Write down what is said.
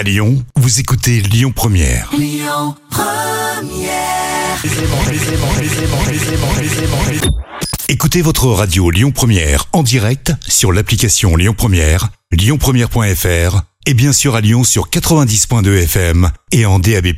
À Lyon, vous écoutez Lyon Première. Écoutez votre radio Lyon Première en direct sur l'application Lyon Première, lyonpremière.fr et bien sûr à Lyon sur 90.2 FM et en DAB+.